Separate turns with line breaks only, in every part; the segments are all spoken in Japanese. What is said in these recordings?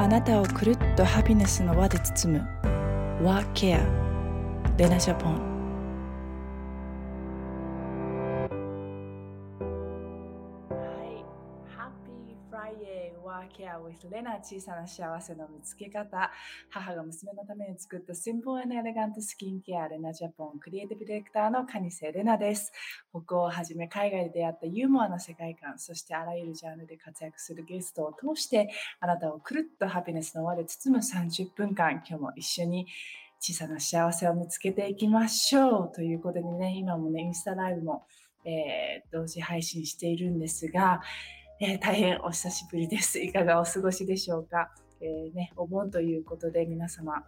あなたをくるっとハピネスの輪で包む。ワーケアレナジャポン。With Lena 小さな幸せの見つけ方。母が娘のために作ったシンプルエレガントスキンケアレナジャポンクリエイティブディレクターの蟹瀬レナです。北欧をはじめ海外で出会ったユーモアな世界観そしてあらゆるジャンルで活躍するゲストを通してあなたをくるっとハピネスの輪で包む30分間今日も一緒に小さな幸せを見つけていきましょう。ということでね今もねインスタライブもえー、同時配信しているんですが、えー、大変お久しぶりです。いかがお過ごしでしょうか？えー、ね、お盆ということで皆様、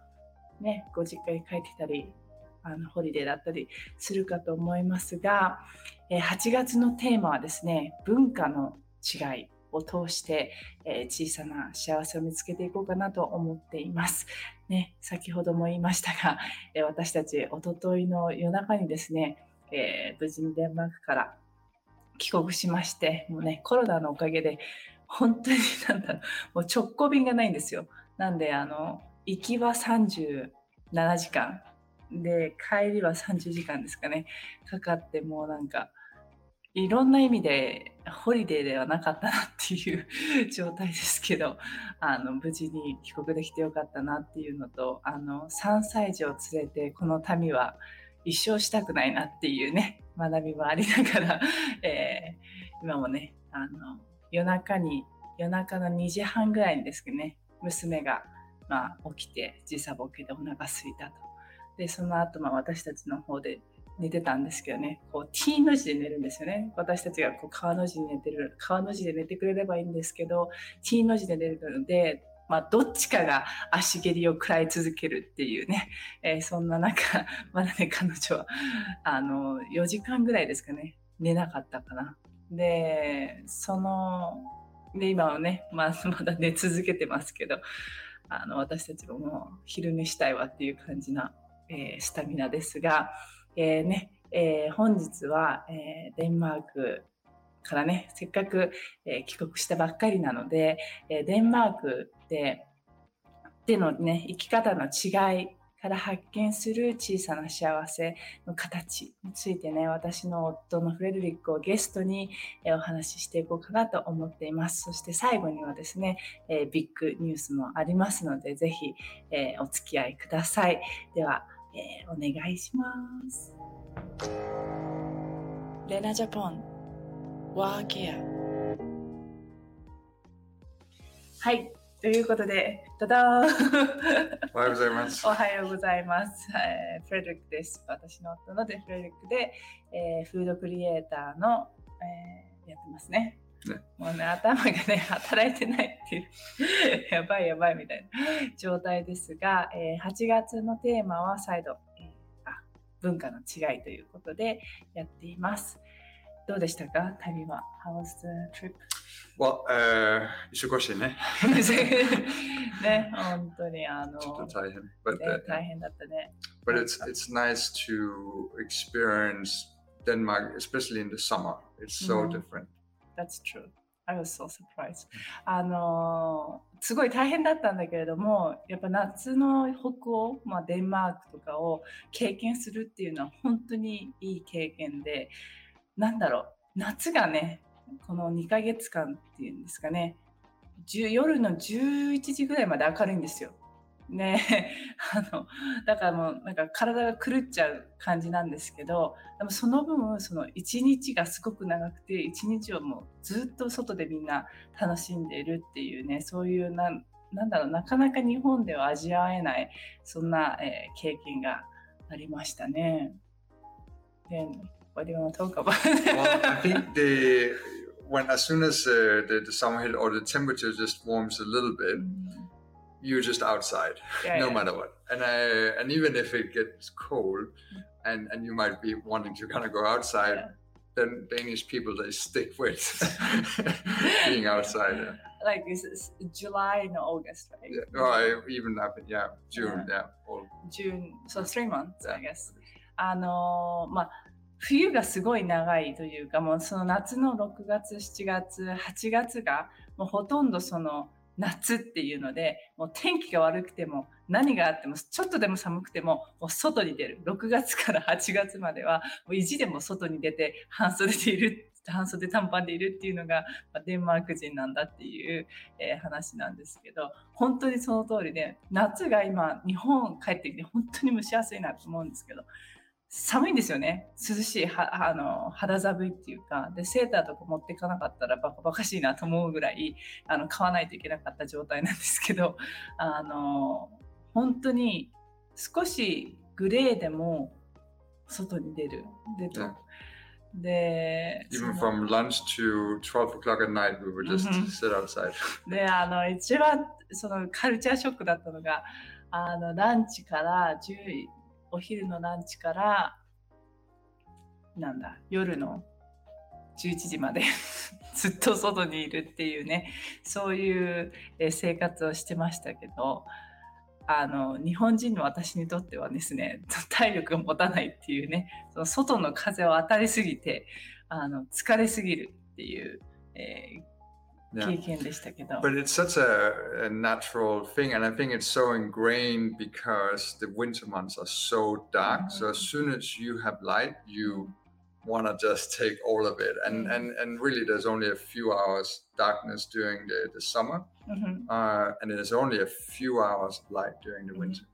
ね、ご実家に帰ってたり、あの、ホリデーだったりするかと思いますが、え8月のテーマはですね、文化の違いを通して、え小さな幸せを見つけていこうかなと思っています。ね、先ほども言いましたが、え私たちおとといの夜中にですね、えー、無事にデンマークから帰国しまして、もうね、コロナのおかげで、本当になんだろう、もう直行便がないんですよ。なんで、あの、行きは37時間、で、帰りは30時間ですかね、かかって、もうなんか、いろんな意味でホリデーではなかったなっていう 状態ですけど、あの、無事に帰国できてよかったなっていうのと、あの、3歳児を連れてこの旅は一生したくないなっていうね、学びもありながら、えー、今もね、あの、夜中に、夜中の2時半ぐらいにですけどね、娘が、まあ、起きて時差ボケでお腹すいたと。で、その後、まあ、私たちの方で寝てたんですけどね、こう T の字で寝るんですよね。私たちがこう川の字に寝てる、川の字で寝てくれればいいんですけど、T の字で寝るので、まあ、どっちかが足蹴りを食らい続けるっていうね、えー、そんな中、まだね、彼女は、あの、4時間ぐらいですかね、寝なかったかな。で、その、で、今はね、まあ、まだ寝続けてますけど、あの、私たちももう昼寝したいわっていう感じな、えー、スタミナですが、えー、ね、えー、本日は、えー、デンマークからね、せっかく、え、帰国したばっかりなので、え、デンマークで、でのね、生き方の違いから発見する小さな幸せの形についてね、私の夫のフレデリックをゲストにお話ししていこうかなと思っています。そして最後にはですね、えビッグニュースもありますので、ぜひ、えお付き合いください。では、えお願いします。レナジャポンワーケア。はい。ということで、ただ
おはようございます。
おはようございます。えー、フレデリックです。私の夫のデフレデリックで、えー、フードクリエイターの、えー、やってますね。ねもうね、頭がね、働いてないっていう、やばいやばいみたいな状態ですが、えー、8月のテーマは再度、えー、あ文化の違いということでやっています。どうでしたか旅は ?How was the trip?
Well, uh, 忙しいね。
ね、本当にあの、
ちょっと大変。
But, uh, 大変だったね。
But it's, it's nice to experience Denmark, especially in the summer. It's so、mm. different.
That's true. I was so surprised. あのすごい大変だったんだけれども、やっぱ夏の北欧、まあ、デンマークとかを経験するっていうのは本当にいい経験で、なんだろう、夏がね、この2ヶ月間っていうんですかね、夜の11時ぐらいまで明るいんですよ。ね あの、だからもうなんか体が狂っちゃう感じなんですけど、でもその分、その一日がすごく長くて、一日をもうずっと外でみんな楽しんでいるっていうね、そういうなん、なんだろう、なかなか日本では味わえない、そんな、えー、経験がありましたね。で What do you want to talk about?
well, I think the when as soon as uh, the, the summer hit or the temperature just warms a little bit, mm. you're just outside, yeah, no yeah. matter what. And uh, and even if it gets cold, mm. and and you might be wanting to kind of go outside. Yeah. Then Danish people they stick with being outside.
Like this is July and August, right?
Yeah, or even up, yeah, June, yeah.
All. June, so three months, I guess. あのまあ 冬がすごい長いというか、もうその夏の6月、7月、8月が、もうほとんどその夏っていうのでもう天気が悪くても何があってもちょっとでも寒くてももう外に出る6月から8月まではもう意地でも外に出て半袖でいる半袖短パンでいるっていうのが、デンマーク人なんだっていう、えー、話なんですけど本当にその通りで夏が今日本帰ってきて本当に蒸し暑いなと思うんですけど寒いんですよね涼しいはあの肌寒いっていうかでセーターとか持っていかなかったらバカバカしいなと思うぐらいあの買わないといけなかった状態なんですけど あの本当に少しグレーでも外に出る。で、yeah. で、
Even from lunch to 12 o'clock at night, we would just sit outside.
で、あの、一番そのカルチャーショックだったのが、あの、ランチから10、お昼のランチから、なんだ、夜の11時まで ずっと外にいるっていうね、そういう生活をしてましたけど、あの日本人の私にとってはですね 体力が持たないっていうねその外の風を当たりすぎてあの疲れすぎるっていう、えー、経験でしたけど。
But it's such a, a natural thing, and I think it's so ingrained because the winter months are so dark. So as soon as you have light, you want to just take all of it and mm-hmm. and and really there's only a few hours darkness during the, the summer mm-hmm. uh, and there's only a few hours of light during the winter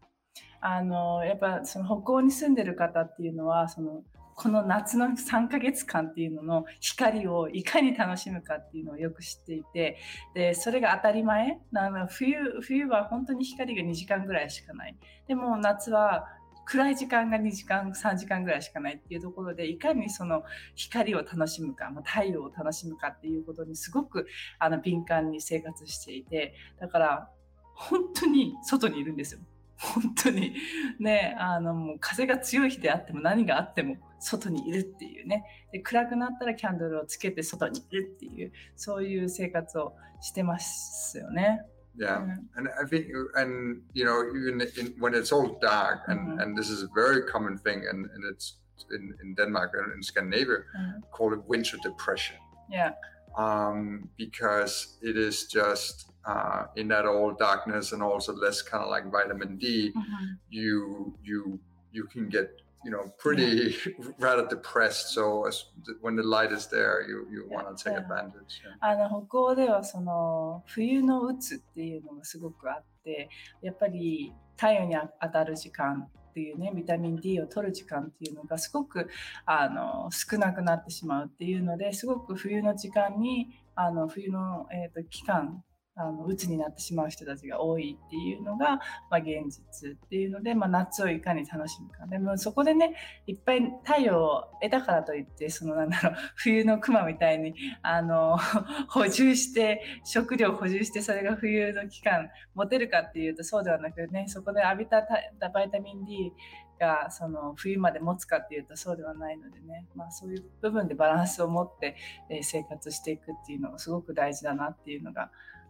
あのやっぱその北欧に住んでる方っていうのはその この夏の3ヶ月間っていうのの光をいかに楽しむかっていうのをよく知っていてでそれが当たり前なの冬冬は本当に光が2時間ぐらいしかないでも夏は暗い時間が2時間3時間ぐらいしかないっていうところでいかにその光を楽しむか、まあ、太陽を楽しむかっていうことにすごくあの敏感に生活していてだから本当に外にいるんですよ。本当にねあのもう風が強い日であっても何があっても外にいるっていうねで暗くなったらキャンドルをつけて外にいるっていうそういう生活をしてますよね。
yeah mm-hmm. and i think and you know even in, when it's all dark and mm-hmm. and this is a very common thing and, and it's in, in denmark and in scandinavia mm-hmm. called it winter depression
yeah
um, because it is just uh, in that all darkness and also less kind of like vitamin d mm-hmm. you you you can get you know pretty rather depressed so as, when the light is there you, you want to take advantage
あの北欧ではその冬のうつっていうのがすごくあってやっぱり太陽に当たる時間 っていうねビタミン D を取る時間っていうのがすごくあの少なくなってしまうっていうのですごく冬の時間にあの冬の、えーと期間あの鬱になってしまう人たちが多いっていうのが、まあ、現実っていうので、まあ、夏をいかに楽しむかでもそこでねいっぱい太陽を得たからといってそのなんだろう 冬のクマみたいにあの 補充して食料補充してそれが冬の期間持てるかっていうとそうではなくねそこで浴びたバイタミン D がその冬まで持つかっていうとそうではないのでね、まあ、そういう部分でバランスを持って、生活していくっていうのがすごく大事だなっていうのが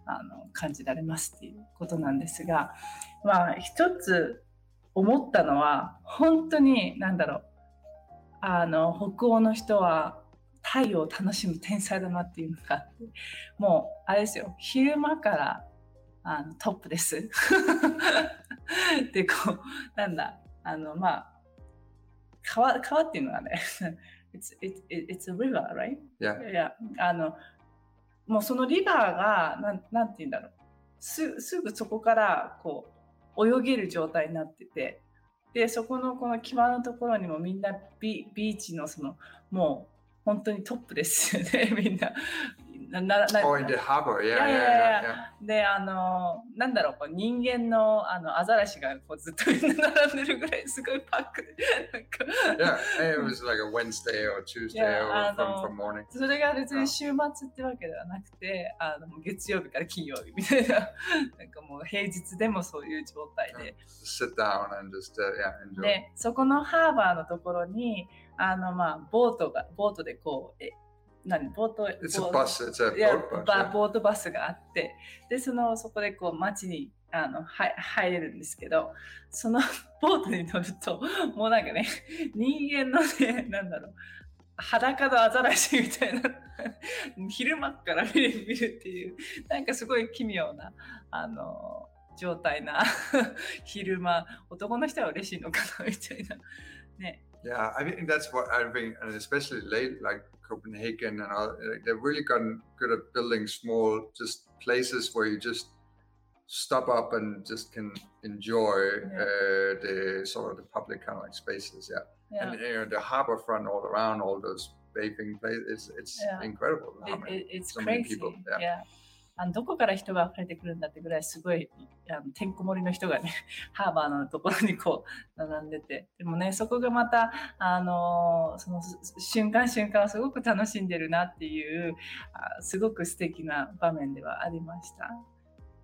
あの感じられますっていうことなんですが、まあ、一つ思ったのは本当に何だろうあの北欧の人は太陽を楽しむ天才だなっていうのがあってもうあれですよ昼間からあのトップです。でこうなんだあのまあ川川っていうのはね it's, it, it's a river, right?
Yeah.
yeah. あのもうそのリバーがなんなんて言うんだろう。すすぐそこからこう泳げる状態になってて。でそこのこの際のところにもみんなビビーチのそのもう本当にトップですよねみんな。
ななな oh, in the harbor. Yeah, yeah,
yeah, yeah. で、あの、なんだろう、こう人間のあのアザラシがこうずっと並んでるぐらいすごいパックで。
yeah, it was like a Wednesday or Tuesday or from, from morning.
それが別に週末ってわけではなくて、あの月曜日から金曜日みたいな、なんかもう平日でもそういう状態で。
Sit down and just, uh, yeah, enjoy.
で、そこのハーバーのところに、あのまあボートが、ボートでこう、え何ボート
bus.
ボートバスがあってでそのそこでこう街にあのは入れるんですけどその ボートに乗るともうなんかね人間のねなんだろう裸のアザラシみたいな 昼間から見る見るっていうなんかすごい奇妙なあの状態な 昼間男の人は嬉しいのかなみたいなね
Yeah, I think that's what I think, and especially late, like Copenhagen and all, they've really gotten good at building small, just places where you just stop up and just can enjoy yeah. uh, the sort of the public kind of like spaces. Yeah, yeah. and you know, the harbor front all around, all those bathing places, it's, it's yeah. incredible.
It, it, it's so crazy. People, yeah. あのどこから人が溢れてくるんだってぐらいすごいあのてんこ盛りの人がね ハーバーのところにこう並んでてでもねそこがまたあのその瞬間瞬間をすごく楽しんでるなっていうあすごく素敵な場面ではありました。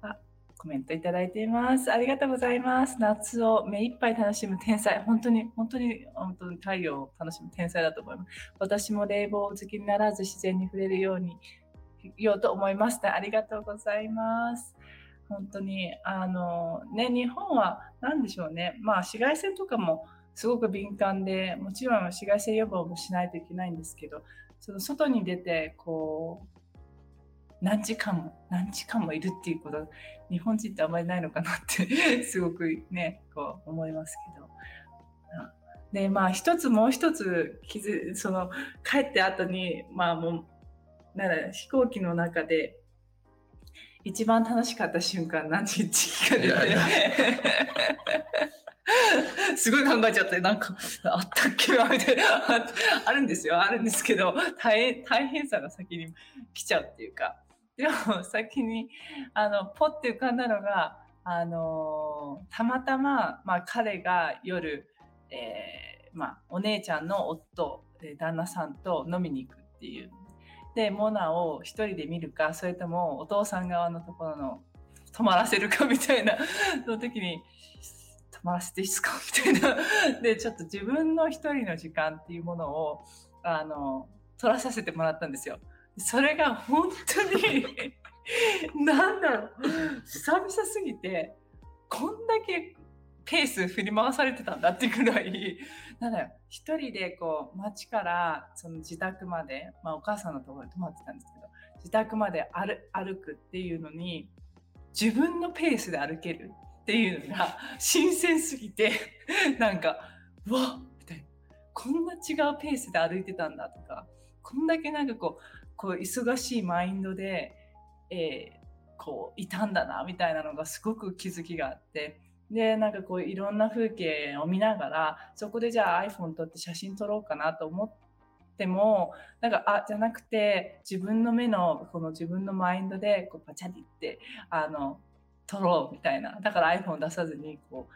あコメントいただいています。ありがとうございます。夏を目いっぱい楽しむ天才。本当に、本当に、本当に太陽を楽しむ天才だと思います。私も冷房好きにならず自然に触れるようにようと思いました。ありがとうございます。本当に、あの、ね、日本は何でしょうね。まあ、紫外線とかもすごく敏感で、もちろん紫外線予防もしないといけないんですけど、その外に出て、こう、何時間も何時間もいるっていうこと日本人ってあんまりないのかなって すごくねこう思いますけどでまあ一つもう一つ気づその帰って後にまあもうなら飛行機の中で一番楽しかった瞬間何日聞かれて。すごい考えちゃってなんかあったっけなみたいな。あるんですよ。あるんですけど大変大変さが先に来ちゃうっていうか。でも先にあのポッて浮かんだのがあのたまたま、まあ、彼が夜、えーまあ、お姉ちゃんの夫旦那さんと飲みに行くっていうでモナを一人で見るかそれともお父さん側のところの泊まらせるかみたいなその時に泊まらせていいですか？みたいな。でちょっと自分の一人の時間っていうものをあの取らさせてもらったんですよ。それが本当に なんだろう。久々すぎてこんだけペース振り回されてたんだってぐらいなんだよ。一人でこう街からその自宅まで、まあ、お母さんのところに泊まってたんですけど自宅まで歩くっていうのに自分のペースで歩けるっていうのが新鮮すぎてなんかうわっみたいな。こんな違うペースで歩いてたんだとかこんだけなんかこうこう忙しいマインドで、えー、こういたんだなみたいなのがすごく気づきがあってでなんかこういろんな風景を見ながらそこでじゃあ iPhone 撮って写真撮ろうかなと思ってもなんかあじゃなくて自分の目のこの自分のマインドでこうパチャリってあの撮ろうみたいな。だから iPhone 出さずにこ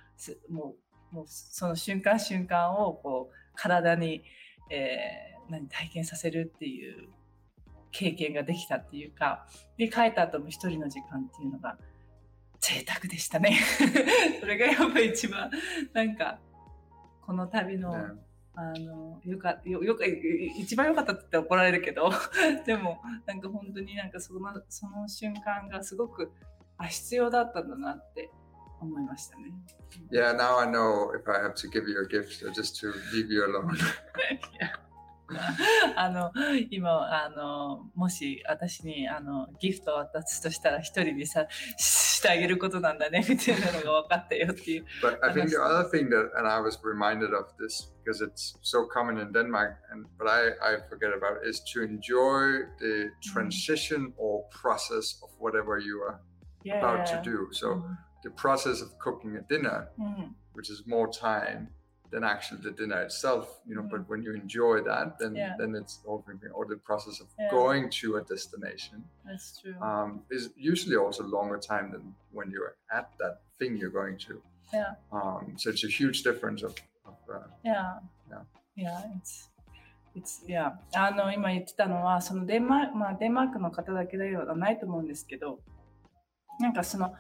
うもうもうその瞬間瞬間をこう体に、えー、何体験させるっていう経験ができたっていうかで帰った後も一人の時間っていうのが贅沢でしたね それがやっぱり一番なんかこの旅の、あのよかよよか一番良かったって怒られるけど でもなんか本当になんかそのその瞬間がすごくあ必要だったんだなって思いましたね。
Yeah, now I know if I have to give you a gift or just to leave you alone.
yeah. あの今あのもし私にあのギフトを渡すとしたら一人にさしてあげることなんだねみたいなのが分かったよっていう。
But I think the other thing that, and I was reminded of this because it's so common in Denmark, and but I, I forget about is to enjoy the transition or process of whatever you are yeah. about to do. So mm-hmm. the process of cooking a dinner, mm-hmm. which is more time. than actually the dinner itself you know mm. but when you enjoy that then yeah. then it's all or the process of yeah. going to a destination
that's true
um, is usually also longer time than when you're at that thing you're going to
yeah
um, so it's a huge difference of, of uh,
yeah
yeah
yeah it's It's, yeah. あの今言ってたのはそのデンマーク、まあ、デンマークの方だけではないと思うんですけどなんかその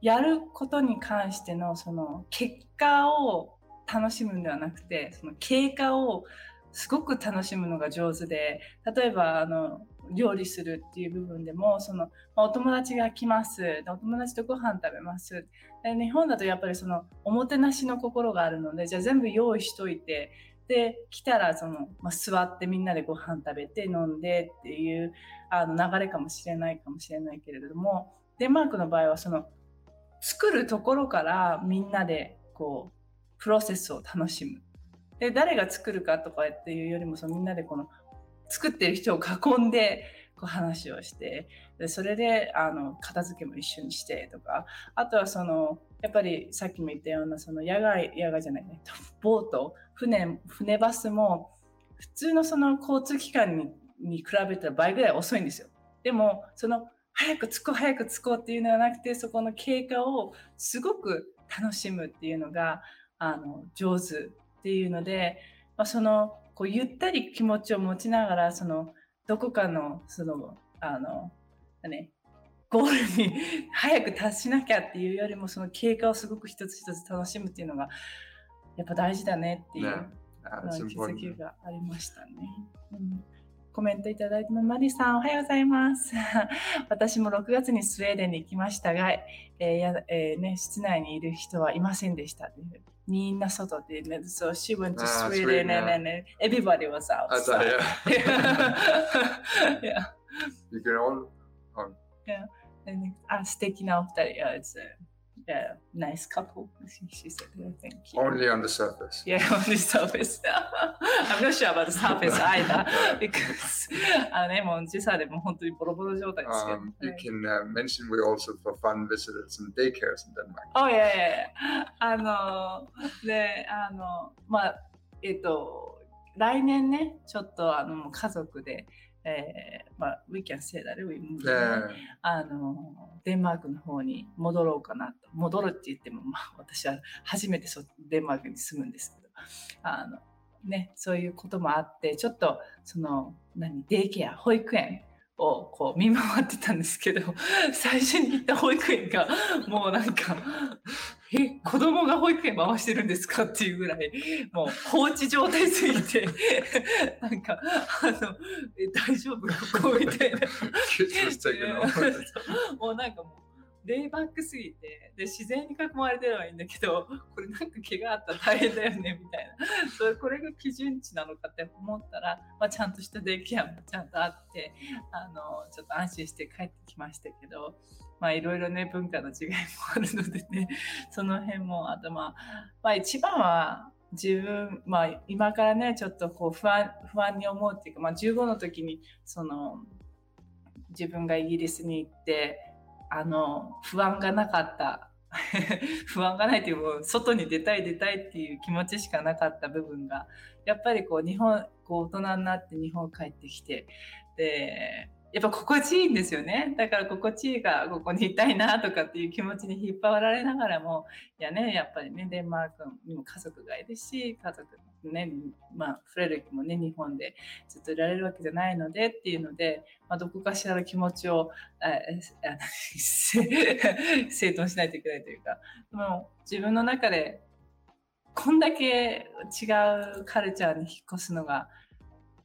やることに関してのその結果を 楽しむんではなくてその経過をすごく楽しむのが上手で例えばあの料理するっていう部分でもその、ま、お友達が来ます。お友達とご飯食べます。で日本だとやっぱりそのおもてなしの心があるのでじゃあ全部用意しといてで来たらその、まあ、座ってみんなでご飯食べて飲んでっていうあの流れかもしれないかもしれないけれどもデンマークの場合はその作るところからみんなでこうプロセスを楽しむ。で誰が作るかとかっていうよりもそのみんなでこの作ってる人を囲んでこう話をしてでそれであの片付けも一緒にしてとかあとはそのやっぱりさっきも言ったようなその野外野外じゃないねボート船船バスも普通のその交通機関にに比べたら倍ぐらい遅いんですよ。でもその早く着こう早く着こうっていうのではなくてそこの経過をすごく楽しむっていうのがあの上手っていうので、まあ、そのこうゆったり気持ちを持ちながらそのどこかのそのあの、ね、ゴールに 早く達しなきゃっていうよりもその経過をすごく一つ一つ楽しむっていうのがやっぱ大事だねっていう、気づきがありましたね。うんコメントいただいてマリさん、おはようございます。私も6月にスウェーデンに行きましたが、えーやえーね、室内にいる人はいませんでした。みんな外でね、so she went to Sweden and, and, and everybody was outside. yeah.
You can all.
Um, yeah. あ素敵なお二人。Uh, it's, uh, yeah, nice couple. She, said, thank you.
Only on the surface.
Yeah, on the surface. I'm not sure about the surface either because あのね、もう時差でも本当にボロボロ状態ですけど。Um,
you can、uh, mention we also for fun visited some daycares in Denmark.
Oh, yeah, yeah. あの、で、あの、まあ、えっと、来年ね、ちょっとあの家族で、えー、まあ、We can say that we move、ね、あのデンマークの方に戻ろうかなと。戻るって言っても、まあ、私は初めてそデンマークに住むんですけど。あの、ね、そういうこともあってちょっとその何デイケア保育園をこう見回ってたんですけど最初に行った保育園がもうなんかえ子供が保育園回してるんですかっていうぐらいもう放置状態すぎて なんかあのえ大丈夫？ここみたいな。もうなんかもうレイバックすぎてで自然に囲まれてればいいんだけどこれなんか怪我あったら大変だよねみたいな。それこれが基準値なのかって思ったら、まあ、ちゃんとしたデイケアもちゃんとあってあのちょっと安心して帰ってきましたけどまあいろいろね文化の違いもあるのでね その辺もあとまあ、まあ、一番は自分、まあ、今からねちょっとこう不安不安に思うっていうか、まあ、15の時にその自分がイギリスに行ってあの不安がなかった 不安がないっていうもう外に出たい出たいっていう気持ちしかなかった部分がやっぱりこう日本こう大人になって日本帰ってきてでやっぱ心地いいんですよね。だから心地いいがここにいたいなとかっていう気持ちに引っ張られながらも、いやね、やっぱりね、デンマークにも家族がいるし、家族ね、まあ、フレルキもね、日本でずっといられるわけじゃないのでっていうので、まあ、どこかしらの気持ちを 整頓しないといけないというか、でも自分の中でこんだけ違うカルチャーに引っ越すのが、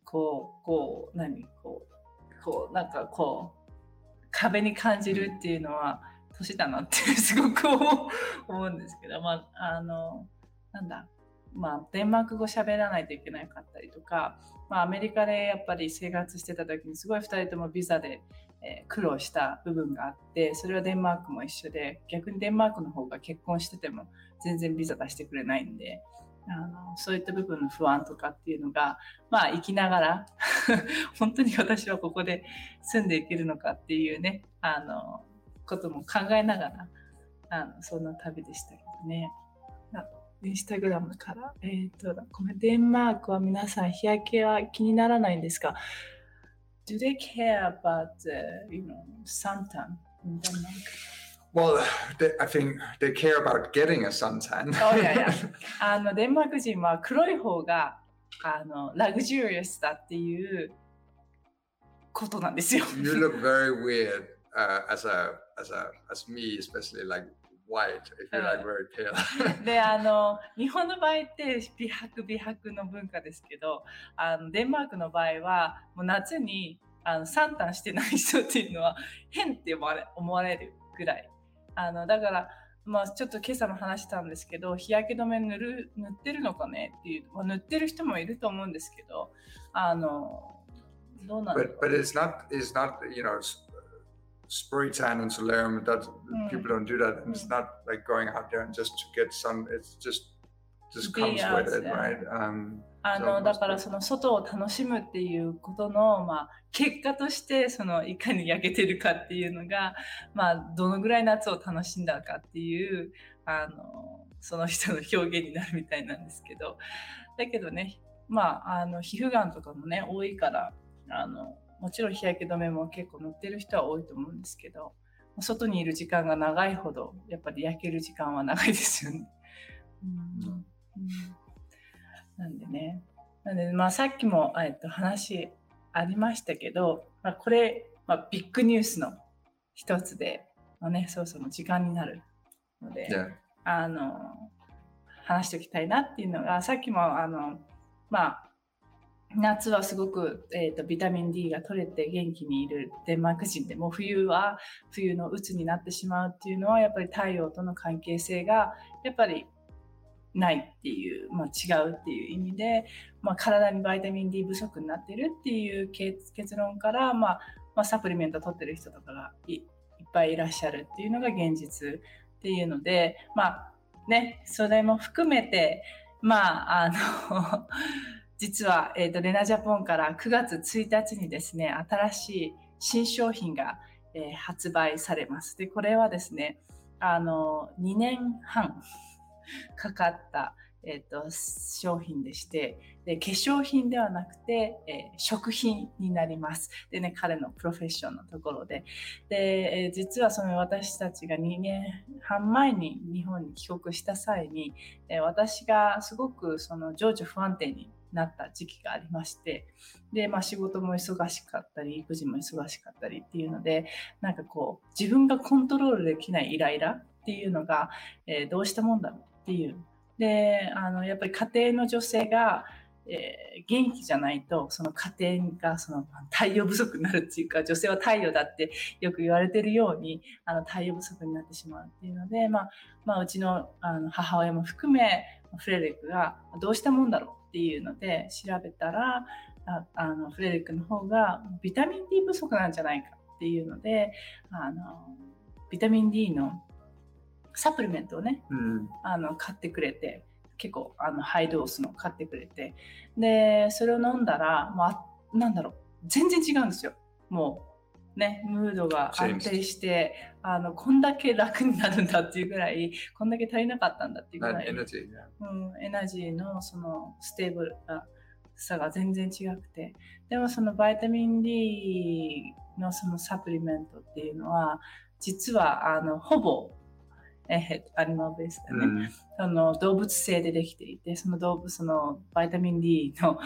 こう、こう、何、こう、こうなんかこう壁に感じるっていうのは年だなってすごく思うんですけどまああのなんだまあデンマーク語喋らないといけなかったりとか、まあ、アメリカでやっぱり生活してた時にすごい2人ともビザで、え、苦労した部分があってそれはデンマークも一緒で逆にデンマークの方が結婚してても全然ビザ出してくれないんであのそういった部分の不安とかっていうのがまあ生きながら 本当に私はここで住んでいけるのかっていうねあのことも考えながらあのそんな旅でしたけどね。インスタグラムから、えっ、ー、と、ごめん、デンマークは皆さん日焼けは気にならないんですか ?Do they care about, you know, suntan in Denmark?
Well, they, I think they care about getting a suntan.
そうやや。あのデンマーク人は黒い方があのラグジュアリアスだっていうことなんですよ。
you look very weird、uh, as a as a as me, especially like white if you're like very pale.
であの日本の場合って美白美白の文化ですけどあのデンマークの場合はもう夏にあのサンタンしてない人っていうのは変って思われ思われるぐらいあのだからまあ、ちょっと今朝も話したんですけど日焼け止め塗る塗ってるのかねっていう、まあ、塗ってる人もいると思うんですけどあのどうなん
But, but it's not, it's not, you know, spray tan and solarium. That
Mm.
people don't do that. And it's
Mm.
not like going out there and just to get sun. It's just just comes with it, right? Um,
あのだからその外を楽しむっていうことの、まあ、結果としてそのいかに焼けてるかっていうのが、まあ、どのぐらい夏を楽しんだかっていうあのその人の表現になるみたいなんですけどだけどね、まあ、あの皮膚がんとかもね多いからあのもちろん日焼け止めも結構塗ってる人は多いと思うんですけど外にいる時間が長いほどやっぱり焼ける時間は長いですよね。うんうんなんでね。なんで、まあ、さっきも、えっと、話ありましたけど、まあ、これ、まあ、ビッグニュースの一つで、まあね、そろそろ時間になるので.あの、話しておきたいなっていうのが、さっきも、あの、まあ、夏はすごく、えー、とビタミン D が取れて元気にいるデンマーク人でも冬は冬の鬱になってしまうっていうのはやっぱり太陽との関係性がやっぱりないっていう、まあ、違うっていう意味で、まあ、体にバイタミン D 不足になってるっていう結論から、まあまあ、サプリメント取ってる人とかがいっぱいいらっしゃるっていうのが現実っていうのでまあねそれも含めてまああの 実は、えー、とレナジャポンから9月1日にですね新しい新商品が、えー発売されます。でこれはですねあの2年半かかった、えー、と商品でしてで化粧品ではなくて、えー食品になります。でね彼のプロフェッションのところで。で、えー実はその私たちが2年半前に日本に帰国した際に、え私がすごくその情緒不安定になった時期がありましてで、まあ、仕事も忙しかったり育児も忙しかったりっていうのでなんかこう自分がコントロールできないイライラっていうのが、えーどうしたもんだろうっていう。であのやっぱり家庭の女性が、えー元気じゃないとその家庭がその太陽不足になるっていうか女性は太陽だってよく言われてるようにあの太陽不足になってしまうっていうので、まあまあ、うちのあの母親も含めフレデリックがどうしたもんだろうっていうので調べたらああのフレデリックの方がビタミン D 不足なんじゃないかっていうのであのビタミン D のサプリメントをね
Mm.
あの買ってくれて結構あのハイドースの買ってくれてでそれを飲んだら、まあ、なんだろう全然違うんですよもうねムードが安定してあのこんだけ楽になるんだっていうぐらいこんだけ足りなかったんだっていうぐらい
energy, yeah.
うん、エナジーのその stable さが全然違くてでもそのバイタミン D のそのサプリメントっていうのは実はあのほぼえー animal base だね、
Mm.
あの動物性でできていてその動物そのバイタミン D の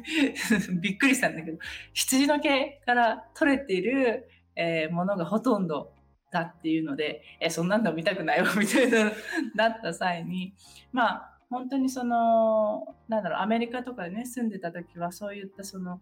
びっくりしたんだけど羊の毛から取れている、えーものがほとんどだっていうのでえそんなんだ見たくないわみたいななった際にまあ本当にそのなんだろうアメリカとかでね住んでた時はそういったその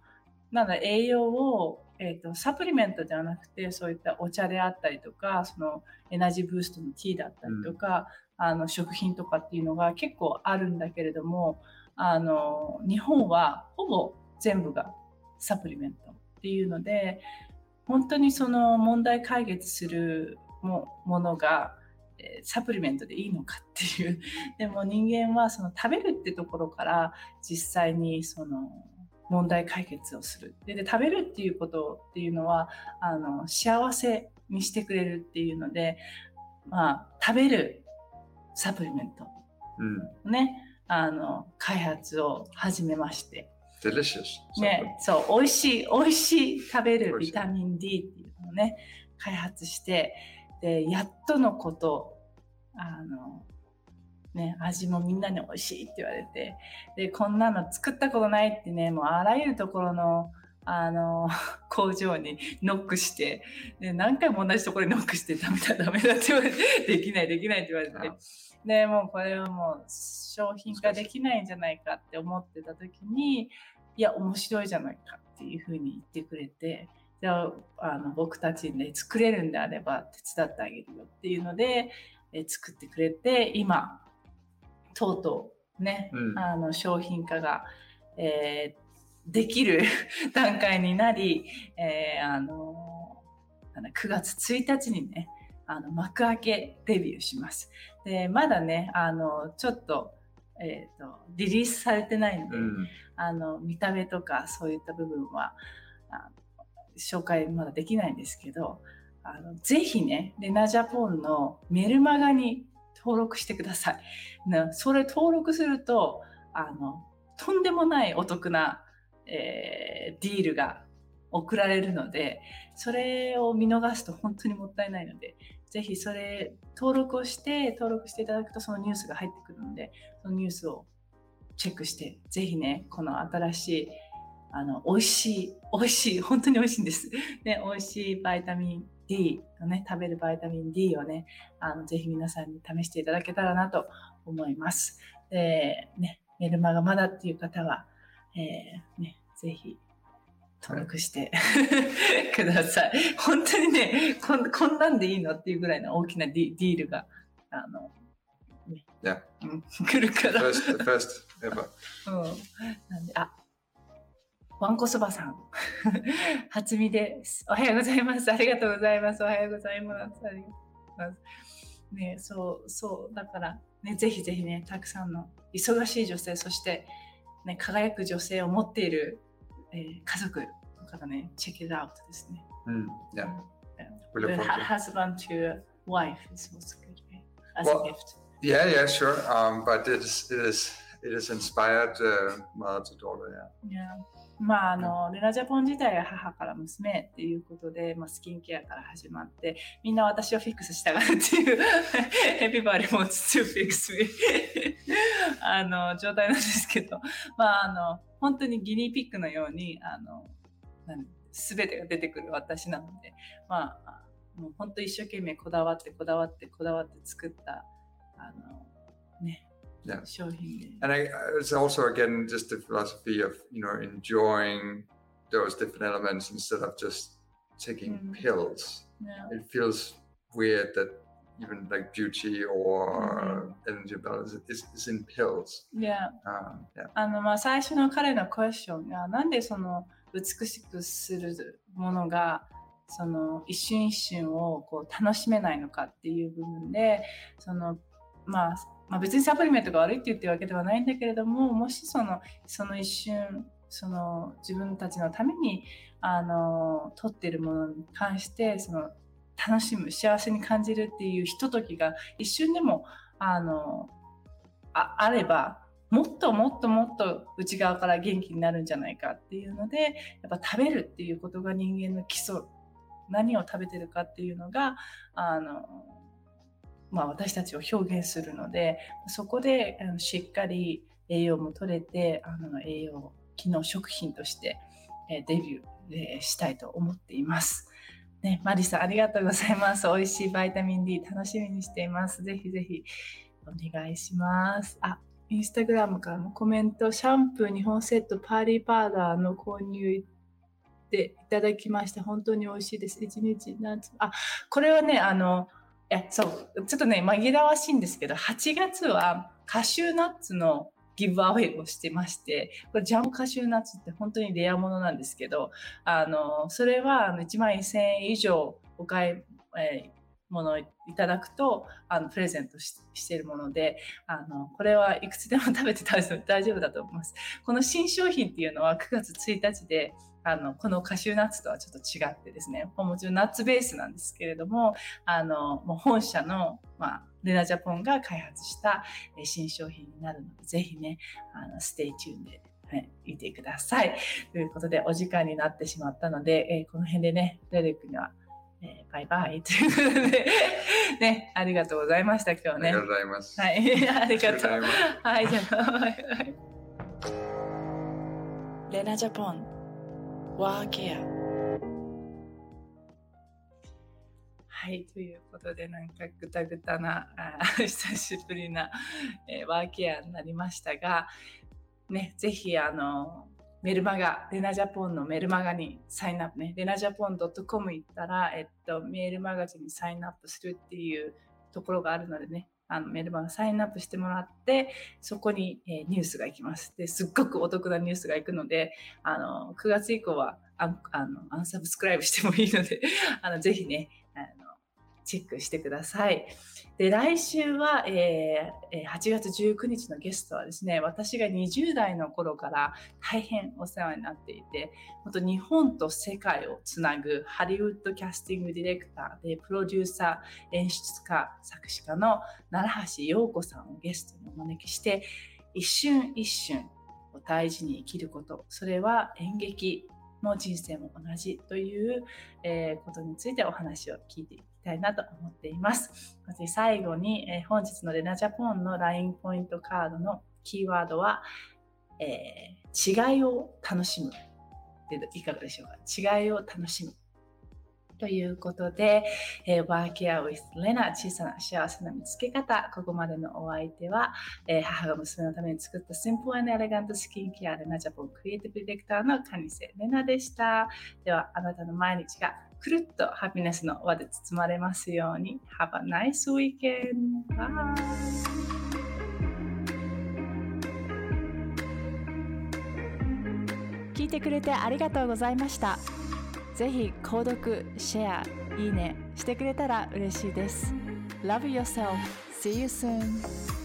なんだ栄養を、えー、とサプリメントではなくてそういったお茶であったりとかそのエナジーブーストのティーだったりとか、あの食品とかっていうのが結構あるんだけれどもあの日本はほぼ全部がサプリメントっていうので本当にその問題解決するもものがえーサプリメントでいいのかっていう。でも人間はその食べるってところから実際にその問題解決をするでで食べるっていうことっていうのはあの幸せにしてくれるっていうので、まあ、食べるサプリメント
Mm.
ねあの開発を始めまして、
Delicious.
ね、そう美味しい美味しい食べるビタミン D っていうのをね開発してでやっとのことあのね味もみんなに美味しいって言われて。でこんなの作ったことないってねもうあらゆるところのあの 工場にノックしてで何回も同じところにノックしてダメだダメだって言われてできないできないって言われて.でもうこれはもう商品化できないんじゃないかって思ってた時にいや面白いじゃないかっていうふうに言ってくれて。じゃああの僕たちで作れるんであれば手伝ってあげるよっていうのでえ作ってくれて、今、とうとうね、
うん
あの商品化が、えーできる 段階になり、えーあのなんだ9月1日にね、あの幕開けデビューします。で、まだね、あのちょっと、えーと、リリースされてないので、
うん
あの見た目とかそういった部分はあ紹介まだできないんですけどあのぜひねレナジャポンのメルマガに登録してください。なそれ登録するとあのとんでもないお得な、えーディールが送られるのでそれを見逃すと本当にもったいないのでぜひそれ登録をして登録していただくとそのニュースが入ってくるのでそのニュースをチェックして、ぜひね、この新しい、あの、美味しい、美味しい、本当に美味しいんです。ね、美味しいバイタミン D のね、食べるバイタミン D をね、あの、ぜひ皆さんに試していただけたらなと思います。で、ね、メルマがまだっていう方は、えーね、ぜひ、登録して ください。本当にねこん、こんなんでいいのっていうぐらいの大きなディディールが、あの、ね
Yeah.
うん来るから。
First, first ever.
うん。なんで、あ、わんこそばさん。初見です。おはようございます。ありがとうございます。おはようございます。ありがとうございます。ね、そう、そう、だから、ね、ぜひぜひね、たくさんの忙しい女性、そして、ね、輝く女性を持っている、えー家族の方ね、チェックアウトですね。
Mm, yeah.
The
look forward to it.
husband to wife is also good, right? As
Well,
a gift.
Yeah, yeah, sure. Um, but it is, it is, it is inspired uh, mother to daughter. Yeah.
まああのレナジャポン自体が母から娘っていうことで、まあ、スキンケアから始まってみんな私をフィックスしたがるっていう Everybody wants to fix me あの状態なんですけど。まああの本当にギニーピックのようにあの全てが出てくる私なのでまあもう本当一生懸命こだわってこだわってこだわって作ったあのね
Yeah.
商品で。
And I, it's also again just the philosophy of you know enjoying those different elements instead of just taking
Mm.
pills.
ね
It feels weird that even like beauty or energy balance is, is in pills.
いや
Um, yeah.
あのまあ最初の彼のクエスチョンがなんでその美しくするものがその一瞬一瞬をこう楽しめないのかっていう部分でその、まあ、 まあ別にサプリメントが悪いって言ってるわけではないんだけれどももしそのその一瞬その自分たちのためにあの取ってるものに関してその楽しむ幸せに感じるっていうひとときが一瞬でもあのああればもっともっともっと内側から元気になるんじゃないかっていうのでやっぱ食べるっていうことが人間の基礎。何を食べてるかっていうのがあの、まあ、私たちを表現するのでそこであのしっかり栄養も取れてあの栄養機能食品として、えデビュー、えしたいと思っています。ね、マリさんありがとうございます。美味しいバイタミン D 楽しみにしています。ぜひぜひお願いします。あ、インスタグラムからもコメント、シャンプー2本セット、パーリーパウダーの購入でいただきました。本当に美味しいです。1日何つあ、これはね、あの、や、そう、ちょっとね、紛らわしいんですけど、8月はカシューナッツのギブアウェイをしてまして、これジャムカシューナッツって本当にレアものなんですけど、あの、それは1万1000円以上お買い、えーものをいただくとあのプレゼントししているものであのこれはいくつでも食べて大丈夫大丈夫だと思います。この新商品っていうのは9月1日であのこのカシューナッツとはちょっと違ってですねもちろん nuts base なんですけれどもあのもう本社の、まあ、レナジャポンが開発したえー新商品になるのでぜひねあの stay tuned で。はい、見てください。ということで、お時間になってしまったので、えーこの辺でね、フレデリックには、えーバイバイということで、ね、ありがとうございました、今日ね。は
ありがとう
い、ありがとう。はい、じゃあ、はいはい。レナジャポン、ワーケア。はい、ということで、なんかぐたぐたな、あ 久しぶりな、えーワーケアになりましたが、ね、ぜひ、あの、メルマガ、レナジャポンのメルマガにサインアップね、レナジャポン .com 行ったら、えっと、メールマガジンにサインアップするっていうところがあるのでね、あのメルマガサインアップしてもらって、そこに、えー、ニュースが行きます。ですっごくお得なニュースが行くので、あの9月以降はアンあのアンサブスクライブしてもいいので、あのぜひねあの、チェックしてください。で、来週は、えー、8月19日のゲストはですね、私が20代の頃から大変お世話になっていて、本当日本と世界をつなぐハリウッドキャスティングディレクターで、プロデューサー、演出家、作詞家の奈良橋陽子さんをゲストにお招きして、一瞬一瞬を大事に生きること、それは演劇の人生も同じという、え、ことについてお話を聞いていきたいなと思っています。最後に、え、本日のレナジャポンの LINE ポイントカードのキーワードは、えー、違いを楽しむいかがでしょうか？違いを楽しむということで、えー、ワーキアウィスレナ小さな幸せの見つけ方ここまでのお相手は、えー、母が娘のために作ったシンプルエレガントスキンケアレナジャポンクリエイティブディレクターのカニセレナでしたではあなたの毎日がくるっとハピネスの輪で包まれますように Have a nice weekend! Bye! 聞いてくれてありがとうございました。ぜひ購読、シェア、いいねしてくれたら嬉しいです。Love yourself. See you soon.